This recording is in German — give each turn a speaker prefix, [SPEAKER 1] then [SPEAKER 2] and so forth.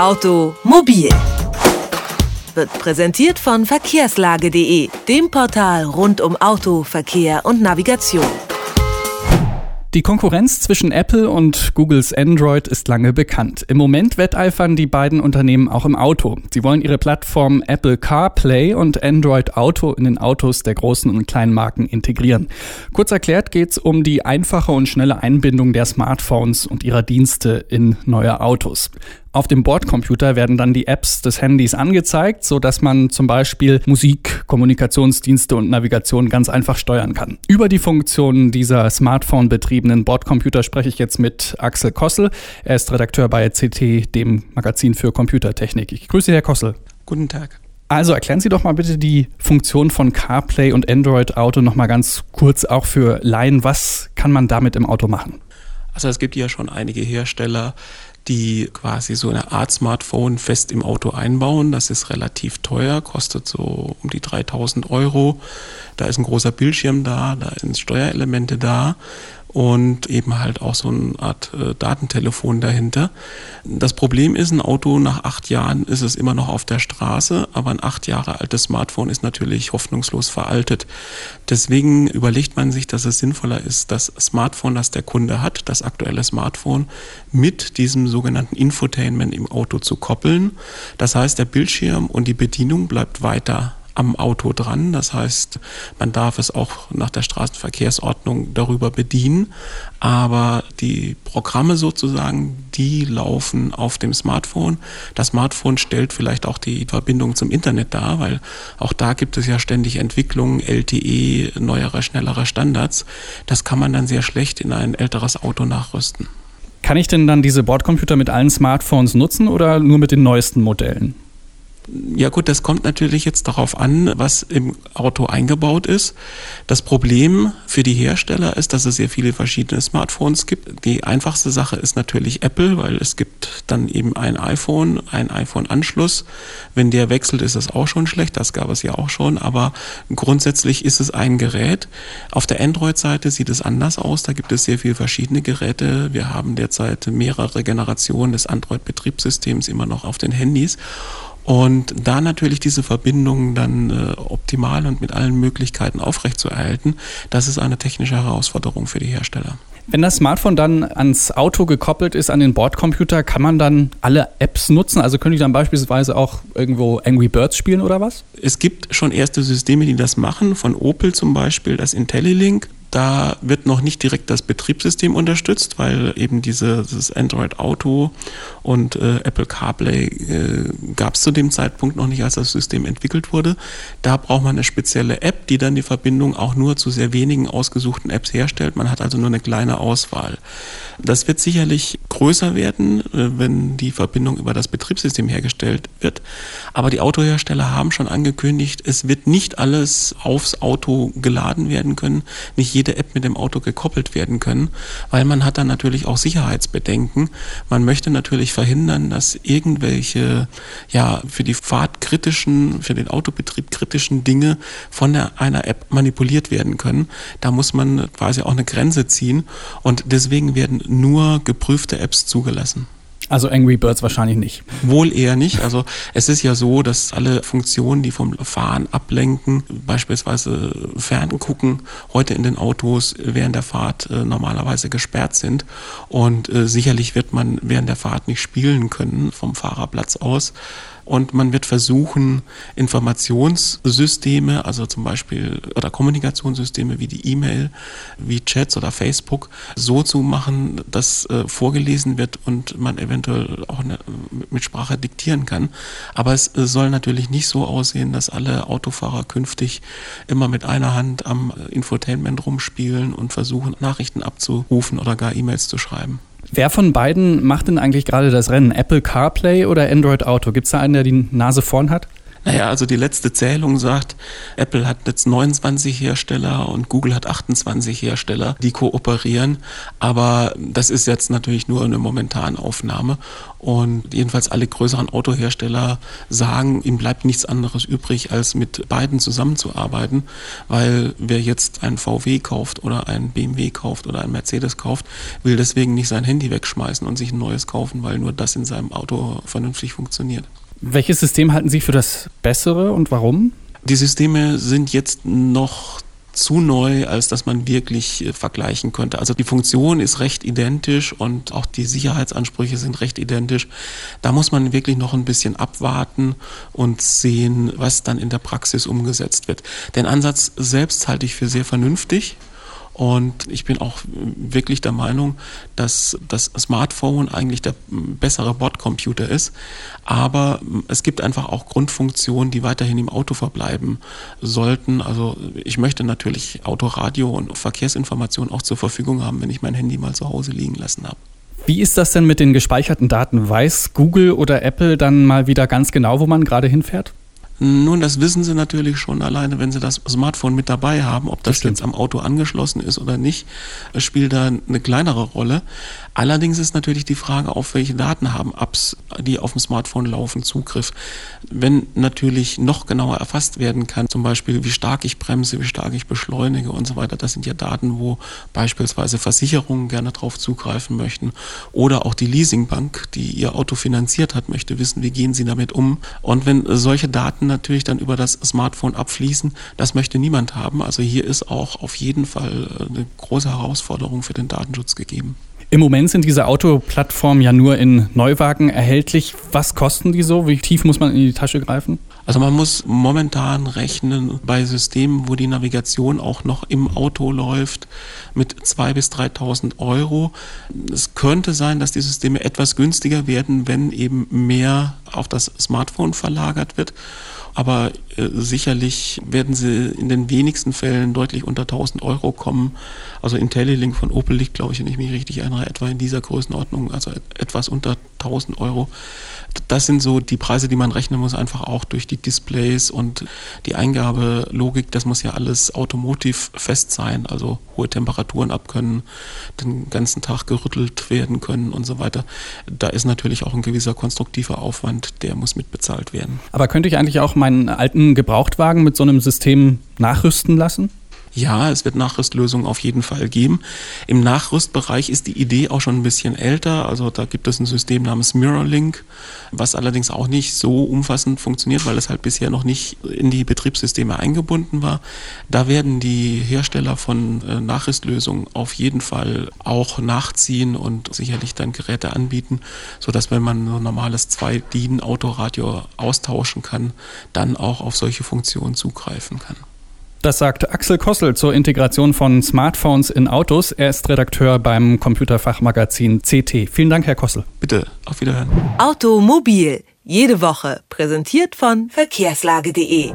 [SPEAKER 1] Automobil wird präsentiert von verkehrslage.de, dem Portal rund um Auto, Verkehr und Navigation.
[SPEAKER 2] Die Konkurrenz zwischen Apple und Googles Android ist lange bekannt. Im Moment wetteifern die beiden Unternehmen auch im Auto. Sie wollen ihre Plattform Apple CarPlay und Android Auto in den Autos der großen und kleinen Marken integrieren. Kurz erklärt geht es um die einfache und schnelle Einbindung der Smartphones und ihrer Dienste in neue Autos. Auf dem Bordcomputer werden dann die Apps des Handys angezeigt, so dass man zum Beispiel Musik, Kommunikationsdienste und Navigation ganz einfach steuern kann. Über die Funktionen dieser Smartphone-betriebenen Bordcomputer spreche ich jetzt mit Axel Kossel. Er ist Redakteur bei CT, dem Magazin für Computertechnik. Ich grüße Herr Kossel.
[SPEAKER 3] Guten Tag.
[SPEAKER 2] Also erklären Sie doch mal bitte die Funktion von CarPlay und Android Auto noch mal ganz kurz auch für Laien. Was kann man damit im Auto machen?
[SPEAKER 3] Also es gibt ja schon einige Hersteller, die quasi so eine Art Smartphone fest im Auto einbauen. Das ist relativ teuer, kostet so um die 3000 Euro. Da ist ein großer Bildschirm da, da sind Steuerelemente da und eben halt auch so eine Art äh, Datentelefon dahinter. Das Problem ist, ein Auto nach acht Jahren ist es immer noch auf der Straße, aber ein acht Jahre altes Smartphone ist natürlich hoffnungslos veraltet. Deswegen überlegt man sich, dass es sinnvoller ist, das Smartphone, das der Kunde hat, das aktuelle Smartphone, mit diesem sogenannten Infotainment im Auto zu koppeln. Das heißt, der Bildschirm und die Bedienung bleibt weiter am Auto dran. Das heißt, man darf es auch nach der Straßenverkehrsordnung darüber bedienen. Aber die Programme sozusagen, die laufen auf dem Smartphone. Das Smartphone stellt vielleicht auch die Verbindung zum Internet dar, weil auch da gibt es ja ständig Entwicklungen, LTE, neuere, schnellere Standards. Das kann man dann sehr schlecht in ein älteres Auto nachrüsten.
[SPEAKER 2] Kann ich denn dann diese Bordcomputer mit allen Smartphones nutzen oder nur mit den neuesten Modellen?
[SPEAKER 3] Ja gut, das kommt natürlich jetzt darauf an, was im Auto eingebaut ist. Das Problem für die Hersteller ist, dass es sehr viele verschiedene Smartphones gibt. Die einfachste Sache ist natürlich Apple, weil es gibt dann eben ein iPhone, ein iPhone-Anschluss. Wenn der wechselt, ist es auch schon schlecht. Das gab es ja auch schon. Aber grundsätzlich ist es ein Gerät. Auf der Android-Seite sieht es anders aus. Da gibt es sehr viele verschiedene Geräte. Wir haben derzeit mehrere Generationen des Android-Betriebssystems immer noch auf den Handys. Und da natürlich diese Verbindung dann äh, optimal und mit allen Möglichkeiten aufrechtzuerhalten, das ist eine technische Herausforderung für die Hersteller.
[SPEAKER 2] Wenn das Smartphone dann ans Auto gekoppelt ist, an den Bordcomputer, kann man dann alle Apps nutzen? Also könnte ich dann beispielsweise auch irgendwo Angry Birds spielen oder was?
[SPEAKER 3] Es gibt schon erste Systeme, die das machen, von Opel zum Beispiel das IntelliLink. Da wird noch nicht direkt das Betriebssystem unterstützt, weil eben dieses Android Auto und äh, Apple CarPlay äh, gab es zu dem Zeitpunkt noch nicht, als das System entwickelt wurde. Da braucht man eine spezielle App, die dann die Verbindung auch nur zu sehr wenigen ausgesuchten Apps herstellt. Man hat also nur eine kleine Auswahl. Das wird sicherlich größer werden, äh, wenn die Verbindung über das Betriebssystem hergestellt wird. Aber die Autohersteller haben schon angekündigt, es wird nicht alles aufs Auto geladen werden können, nicht jede App mit dem Auto gekoppelt werden können, weil man hat dann natürlich auch Sicherheitsbedenken. Man möchte natürlich verhindern, dass irgendwelche, ja, für die Fahrt kritischen, für den Autobetrieb kritischen Dinge von einer App manipuliert werden können. Da muss man quasi auch eine Grenze ziehen und deswegen werden nur geprüfte Apps zugelassen.
[SPEAKER 2] Also Angry Birds wahrscheinlich nicht.
[SPEAKER 3] Wohl eher nicht. Also es ist ja so, dass alle Funktionen, die vom Fahren ablenken, beispielsweise Ferngucken, heute in den Autos während der Fahrt äh, normalerweise gesperrt sind. Und äh, sicherlich wird man während der Fahrt nicht spielen können vom Fahrerplatz aus und man wird versuchen, Informationssysteme, also zum Beispiel oder Kommunikationssysteme wie die E-Mail, wie Chats oder Facebook, so zu machen, dass äh, vorgelesen wird und man eventuell auch eine, mit Sprache diktieren kann. Aber es soll natürlich nicht so aussehen, dass alle Autofahrer künftig immer mit einer Hand am Infotainment rumspielen und versuchen, Nachrichten abzurufen oder gar E-Mails zu schreiben.
[SPEAKER 2] Wer von beiden macht denn eigentlich gerade das Rennen? Apple CarPlay oder Android Auto? Gibt es da einen, der die Nase vorn hat?
[SPEAKER 3] Naja, also die letzte Zählung sagt, Apple hat jetzt 29 Hersteller und Google hat 28 Hersteller, die kooperieren. Aber das ist jetzt natürlich nur eine momentane Aufnahme. Und jedenfalls alle größeren Autohersteller sagen, ihm bleibt nichts anderes übrig, als mit beiden zusammenzuarbeiten. Weil wer jetzt ein VW kauft oder ein BMW kauft oder ein Mercedes kauft, will deswegen nicht sein Handy wegschmeißen und sich ein neues kaufen, weil nur das in seinem Auto vernünftig funktioniert.
[SPEAKER 2] Welches System halten Sie für das bessere und warum?
[SPEAKER 3] Die Systeme sind jetzt noch zu neu, als dass man wirklich äh, vergleichen könnte. Also die Funktion ist recht identisch und auch die Sicherheitsansprüche sind recht identisch. Da muss man wirklich noch ein bisschen abwarten und sehen, was dann in der Praxis umgesetzt wird. Den Ansatz selbst halte ich für sehr vernünftig. Und ich bin auch wirklich der Meinung, dass das Smartphone eigentlich der bessere Bordcomputer ist. Aber es gibt einfach auch Grundfunktionen, die weiterhin im Auto verbleiben sollten. Also ich möchte natürlich Autoradio und Verkehrsinformationen auch zur Verfügung haben, wenn ich mein Handy mal zu Hause liegen lassen habe.
[SPEAKER 2] Wie ist das denn mit den gespeicherten Daten? Weiß Google oder Apple dann mal wieder ganz genau, wo man gerade hinfährt?
[SPEAKER 3] Nun, das wissen Sie natürlich schon alleine, wenn Sie das Smartphone mit dabei haben. Ob das, das jetzt am Auto angeschlossen ist oder nicht, spielt da eine kleinere Rolle. Allerdings ist natürlich die Frage, auf welche Daten haben Apps, die auf dem Smartphone laufen, Zugriff. Wenn natürlich noch genauer erfasst werden kann, zum Beispiel wie stark ich bremse, wie stark ich beschleunige und so weiter, das sind ja Daten, wo beispielsweise Versicherungen gerne drauf zugreifen möchten oder auch die Leasingbank, die ihr Auto finanziert hat, möchte wissen, wie gehen sie damit um. Und wenn solche Daten natürlich dann über das Smartphone abfließen, das möchte niemand haben. Also hier ist auch auf jeden Fall eine große Herausforderung für den Datenschutz gegeben.
[SPEAKER 2] Im Moment sind diese Autoplattformen ja nur in Neuwagen erhältlich. Was kosten die so? Wie tief muss man in die Tasche greifen?
[SPEAKER 3] Also man muss momentan rechnen bei Systemen, wo die Navigation auch noch im Auto läuft, mit 2.000 bis 3.000 Euro. Es könnte sein, dass die Systeme etwas günstiger werden, wenn eben mehr auf das Smartphone verlagert wird aber äh, sicherlich werden sie in den wenigsten Fällen deutlich unter 1000 Euro kommen. Also IntelliLink von Opel liegt, glaube ich, wenn ich mich richtig erinnere, etwa in dieser Größenordnung, also etwas unter 1000 Euro. Das sind so die Preise, die man rechnen muss, einfach auch durch die Displays und die Eingabelogik. Das muss ja alles automotiv fest sein, also hohe Temperaturen abkönnen, den ganzen Tag gerüttelt werden können und so weiter. Da ist natürlich auch ein gewisser konstruktiver Aufwand, der muss mitbezahlt werden.
[SPEAKER 2] Aber könnte ich eigentlich auch meinen alten Gebrauchtwagen mit so einem System nachrüsten lassen?
[SPEAKER 3] Ja, es wird Nachrüstlösungen auf jeden Fall geben. Im Nachrüstbereich ist die Idee auch schon ein bisschen älter. Also da gibt es ein System namens Mirrorlink, was allerdings auch nicht so umfassend funktioniert, weil es halt bisher noch nicht in die Betriebssysteme eingebunden war. Da werden die Hersteller von äh, Nachrüstlösungen auf jeden Fall auch nachziehen und sicherlich dann Geräte anbieten, sodass wenn man ein normales 2-DIN-Autoradio austauschen kann, dann auch auf solche Funktionen zugreifen kann.
[SPEAKER 2] Das sagt Axel Kossel zur Integration von Smartphones in Autos. Er ist Redakteur beim Computerfachmagazin CT. Vielen Dank, Herr Kossel.
[SPEAKER 3] Bitte, auf Wiederhören.
[SPEAKER 1] Automobil, jede Woche, präsentiert von verkehrslage.de.